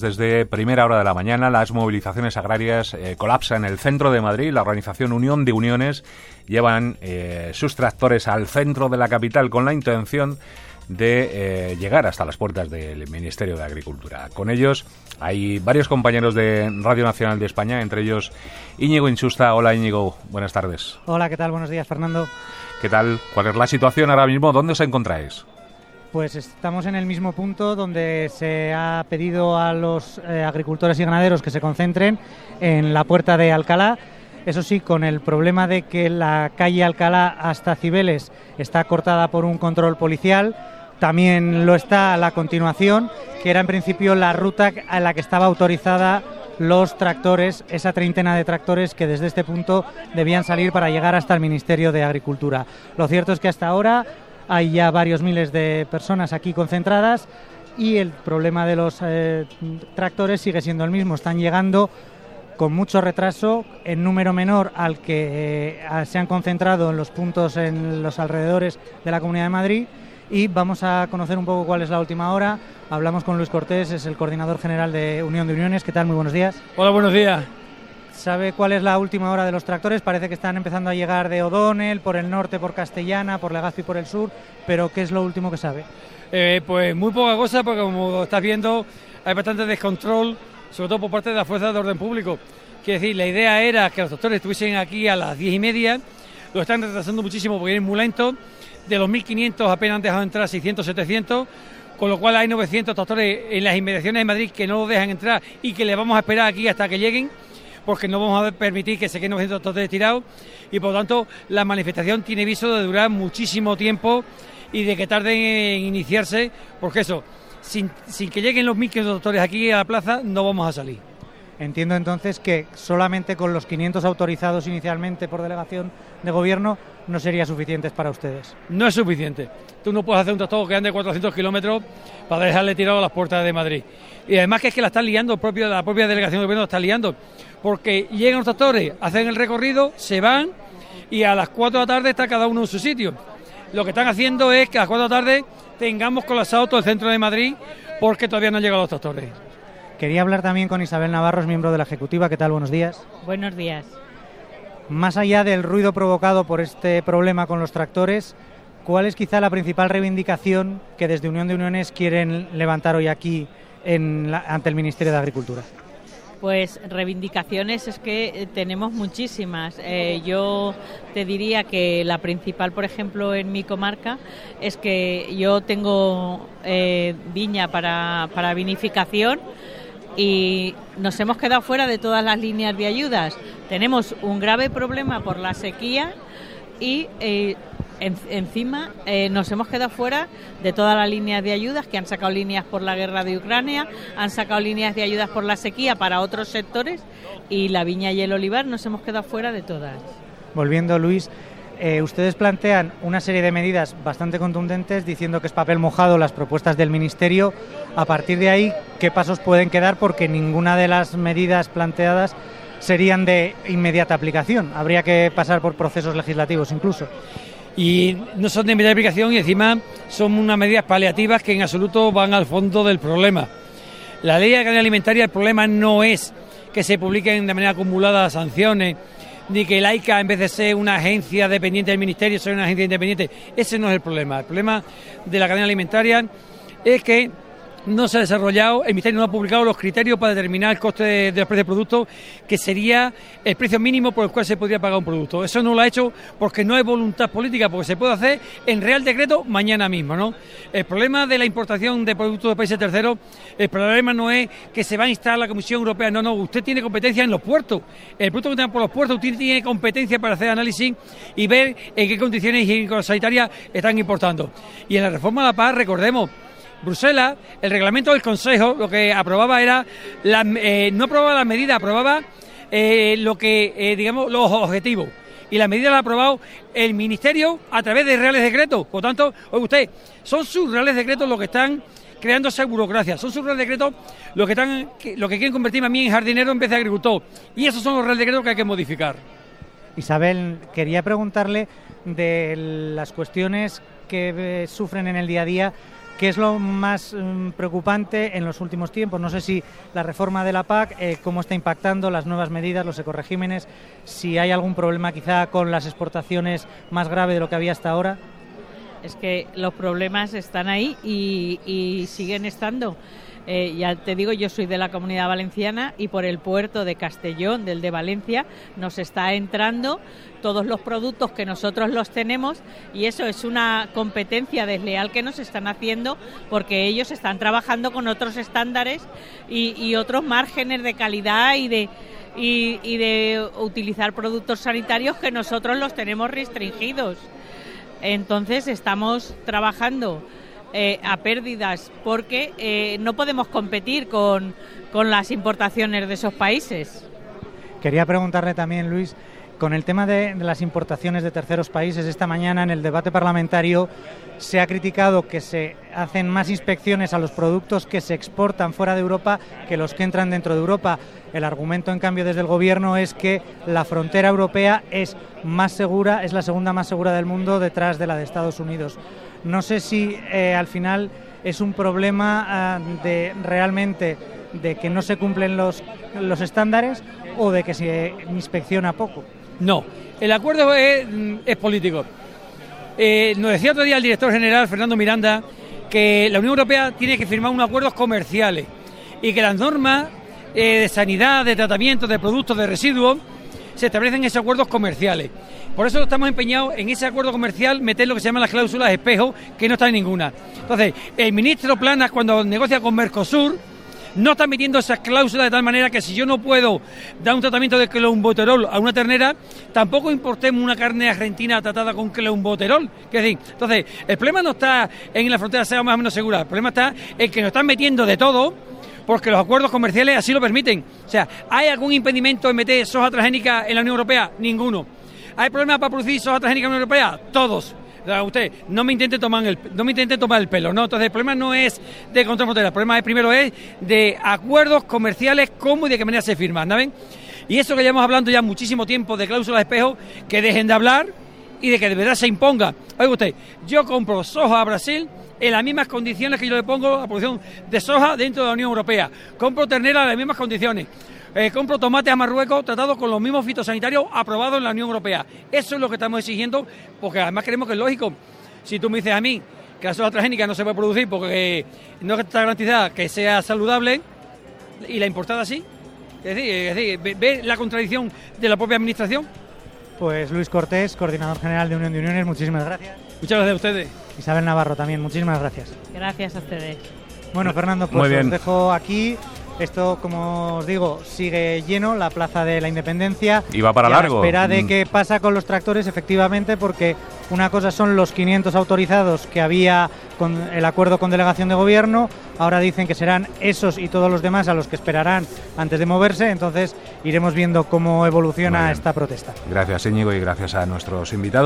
Desde primera hora de la mañana, las movilizaciones agrarias eh, colapsan en el centro de Madrid. La organización Unión de Uniones llevan eh, sus tractores al centro de la capital con la intención de eh, llegar hasta las puertas del Ministerio de Agricultura. Con ellos hay varios compañeros de Radio Nacional de España, entre ellos Íñigo Inchusta. Hola Íñigo, buenas tardes. Hola, ¿qué tal? Buenos días, Fernando. ¿Qué tal? ¿Cuál es la situación ahora mismo? ¿Dónde os encontráis? Pues estamos en el mismo punto donde se ha pedido a los eh, agricultores y ganaderos que se concentren en la puerta de Alcalá. Eso sí, con el problema de que la calle Alcalá hasta Cibeles está cortada por un control policial. También lo está la continuación, que era en principio la ruta a la que estaba autorizada los tractores, esa treintena de tractores que desde este punto debían salir para llegar hasta el Ministerio de Agricultura. Lo cierto es que hasta ahora hay ya varios miles de personas aquí concentradas y el problema de los eh, tractores sigue siendo el mismo. Están llegando con mucho retraso, en número menor al que eh, se han concentrado en los puntos en los alrededores de la Comunidad de Madrid. Y vamos a conocer un poco cuál es la última hora. Hablamos con Luis Cortés, es el coordinador general de Unión de Uniones. ¿Qué tal? Muy buenos días. Hola, buenos días. ¿Sabe cuál es la última hora de los tractores? Parece que están empezando a llegar de O'Donnell, por el norte, por Castellana, por Legazpi por el sur, pero ¿qué es lo último que sabe? Eh, pues muy poca cosa, porque como estás viendo, hay bastante descontrol, sobre todo por parte de las fuerzas de orden público. Quiere decir, la idea era que los tractores estuviesen aquí a las diez y media, lo están retrasando muchísimo porque vienen muy lentos, de los 1.500 apenas han dejado entrar 600, 700, con lo cual hay 900 tractores en las inmediaciones de Madrid que no dejan entrar y que le vamos a esperar aquí hasta que lleguen porque no vamos a permitir que se queden 900 tractores tirados y por lo tanto la manifestación tiene viso de durar muchísimo tiempo y de que tarden en iniciarse, porque eso, sin, sin que lleguen los 1.500 doctores aquí a la plaza, no vamos a salir. Entiendo entonces que solamente con los 500 autorizados inicialmente por delegación de gobierno no sería suficiente para ustedes. No es suficiente. Tú no puedes hacer un tractor que ande 400 kilómetros para dejarle tirado a las puertas de Madrid. Y además que es que la están liando, la propia delegación de gobierno la está liando, porque llegan los tractores, hacen el recorrido, se van y a las 4 de la tarde está cada uno en su sitio. Lo que están haciendo es que a las 4 de la tarde tengamos colapsado todo el centro de Madrid porque todavía no han llegado los tractores. Quería hablar también con Isabel Navarro, miembro de la Ejecutiva. ¿Qué tal? Buenos días. Buenos días. Más allá del ruido provocado por este problema con los tractores, ¿cuál es quizá la principal reivindicación que desde Unión de Uniones quieren levantar hoy aquí ante el Ministerio de Agricultura? Pues reivindicaciones es que eh, tenemos muchísimas. Eh, yo te diría que la principal, por ejemplo, en mi comarca es que yo tengo eh, viña para, para vinificación y nos hemos quedado fuera de todas las líneas de ayudas. Tenemos un grave problema por la sequía y encima eh, nos hemos quedado fuera de todas las líneas de ayudas que han sacado líneas por la guerra de Ucrania, han sacado líneas de ayudas por la sequía para otros sectores y la viña y el olivar nos hemos quedado fuera de todas. Volviendo, Luis, eh, ustedes plantean una serie de medidas bastante contundentes diciendo que es papel mojado las propuestas del Ministerio. A partir de ahí, ¿qué pasos pueden quedar? Porque ninguna de las medidas planteadas serían de inmediata aplicación. Habría que pasar por procesos legislativos incluso y no son de inmediata aplicación y encima son unas medidas paliativas que en absoluto van al fondo del problema. La ley de cadena alimentaria, el problema no es que se publiquen de manera acumulada sanciones, ni que la ICA, en vez de ser una agencia dependiente del Ministerio, sea una agencia independiente. Ese no es el problema. El problema de la cadena alimentaria es que no se ha desarrollado, el Ministerio no ha publicado los criterios para determinar el coste de, los precios de producto, que sería el precio mínimo por el cual se podría pagar un producto. Eso no lo ha hecho porque no hay voluntad política, porque se puede hacer en Real Decreto mañana mismo. ¿no? El problema de la importación de productos de países terceros, el problema no es que se va a instalar la Comisión Europea, no, no, usted tiene competencia en los puertos. El producto que tenga por los puertos, usted tiene competencia para hacer análisis y ver en qué condiciones higiénico-sanitarias están importando. Y en la reforma de la paz, recordemos, Bruselas, el reglamento del Consejo, lo que aprobaba era, eh, no aprobaba las medidas, aprobaba eh, lo que, eh, digamos, los objetivos. Y las medidas las ha aprobado el Ministerio a través de reales decretos. Por tanto, oye usted, son sus reales decretos los que están creando esa burocracia. Son sus reales decretos los que están, lo que quieren convertirme a mí en jardinero en vez de agricultor. Y esos son los reales decretos que hay que modificar. Isabel, quería preguntarle de las cuestiones que sufren en el día a día ¿Qué es lo más mm, preocupante en los últimos tiempos? No sé si la reforma de la PAC, eh, cómo está impactando las nuevas medidas, los ecoregímenes, si hay algún problema quizá con las exportaciones más grave de lo que había hasta ahora. Es que los problemas están ahí y siguen estando. Eh, ya te digo, yo soy de la comunidad valenciana y por el puerto de Castellón, del de Valencia, nos está entrando todos los productos que nosotros los tenemos y eso es una competencia desleal que nos están haciendo porque ellos están trabajando con otros estándares y, otros márgenes de calidad y de, y de utilizar productos sanitarios que nosotros los tenemos restringidos. Entonces estamos trabajando eh, a pérdidas porque eh, no podemos competir con, con las importaciones de esos países. Quería preguntarle también, Luis, con el tema de, las importaciones de terceros países, esta mañana en el debate parlamentario se ha criticado que se hacen más inspecciones a los productos que se exportan fuera de Europa que los que entran dentro de Europa. El argumento, en cambio, desde el Gobierno es que la frontera europea es más segura, es la segunda más segura del mundo detrás de la de Estados Unidos. No sé si eh, al final es un problema ah, de realmente de que no se cumplen los, los estándares o de que se inspecciona poco. No, el acuerdo es, político. Eh, nos decía otro día el director general, Fernando Miranda, que la Unión Europea tiene que firmar unos acuerdos comerciales y que las normas eh, de sanidad, de tratamiento, de productos, de residuos, se establecen esos acuerdos comerciales. Por eso estamos empeñados en ese acuerdo comercial meter lo que se llaman las cláusulas espejo, que no está en ninguna. Entonces, el ministro Planas, cuando negocia con Mercosur, no está metiendo esas cláusulas de tal manera que si yo no puedo dar un tratamiento de cleumboterol a una ternera, tampoco importemos una carne argentina tratada con cleumboterol. decir, entonces, el problema no está en la frontera sea más o menos segura, el problema está en que nos están metiendo de todo porque los acuerdos comerciales así lo permiten. O sea, ¿hay algún impedimento en meter soja transgénica en la Unión Europea? Ninguno. ¿Hay problemas para producir soja transgénica en la Unión Europea? Todos. Usted no me intente tomar el no me intente tomar el pelo, ¿no? Entonces el problema no es de control el problema es primero es de acuerdos comerciales, cómo y de qué manera se firman, ¿saben? Y eso que llevamos hablando ya muchísimo tiempo de cláusulas de espejo, que dejen de hablar y de que de verdad se imponga. Oiga usted, yo compro soja a Brasil en las mismas condiciones que yo le pongo la producción de soja dentro de la Unión Europea. Compro ternera en las mismas condiciones. Eh, compro tomate a Marruecos tratado con los mismos fitosanitarios aprobados en la Unión Europea. Eso es lo que estamos exigiendo, porque además creemos que es lógico. Si tú me dices a mí que la soja transgénica no se puede producir porque no está garantizada que sea saludable y la importada sí, es decir, es decir ¿ve la contradicción de la propia administración? Pues Luis Cortés, coordinador general de Unión de Uniones, muchísimas gracias. Muchas gracias a ustedes. Isabel Navarro también, muchísimas gracias. Gracias a ustedes. Bueno, Fernando, pues os dejo aquí esto, como os digo, sigue lleno, la Plaza de la Independencia. Y va para largo. espera de mm. qué pasa con los tractores, efectivamente, porque una cosa son los 500 autorizados que había con el acuerdo con delegación de gobierno, ahora dicen que serán esos y todos los demás a los que esperarán antes de moverse, entonces iremos viendo cómo evoluciona esta protesta. Gracias, Íñigo, y gracias a nuestros invitados.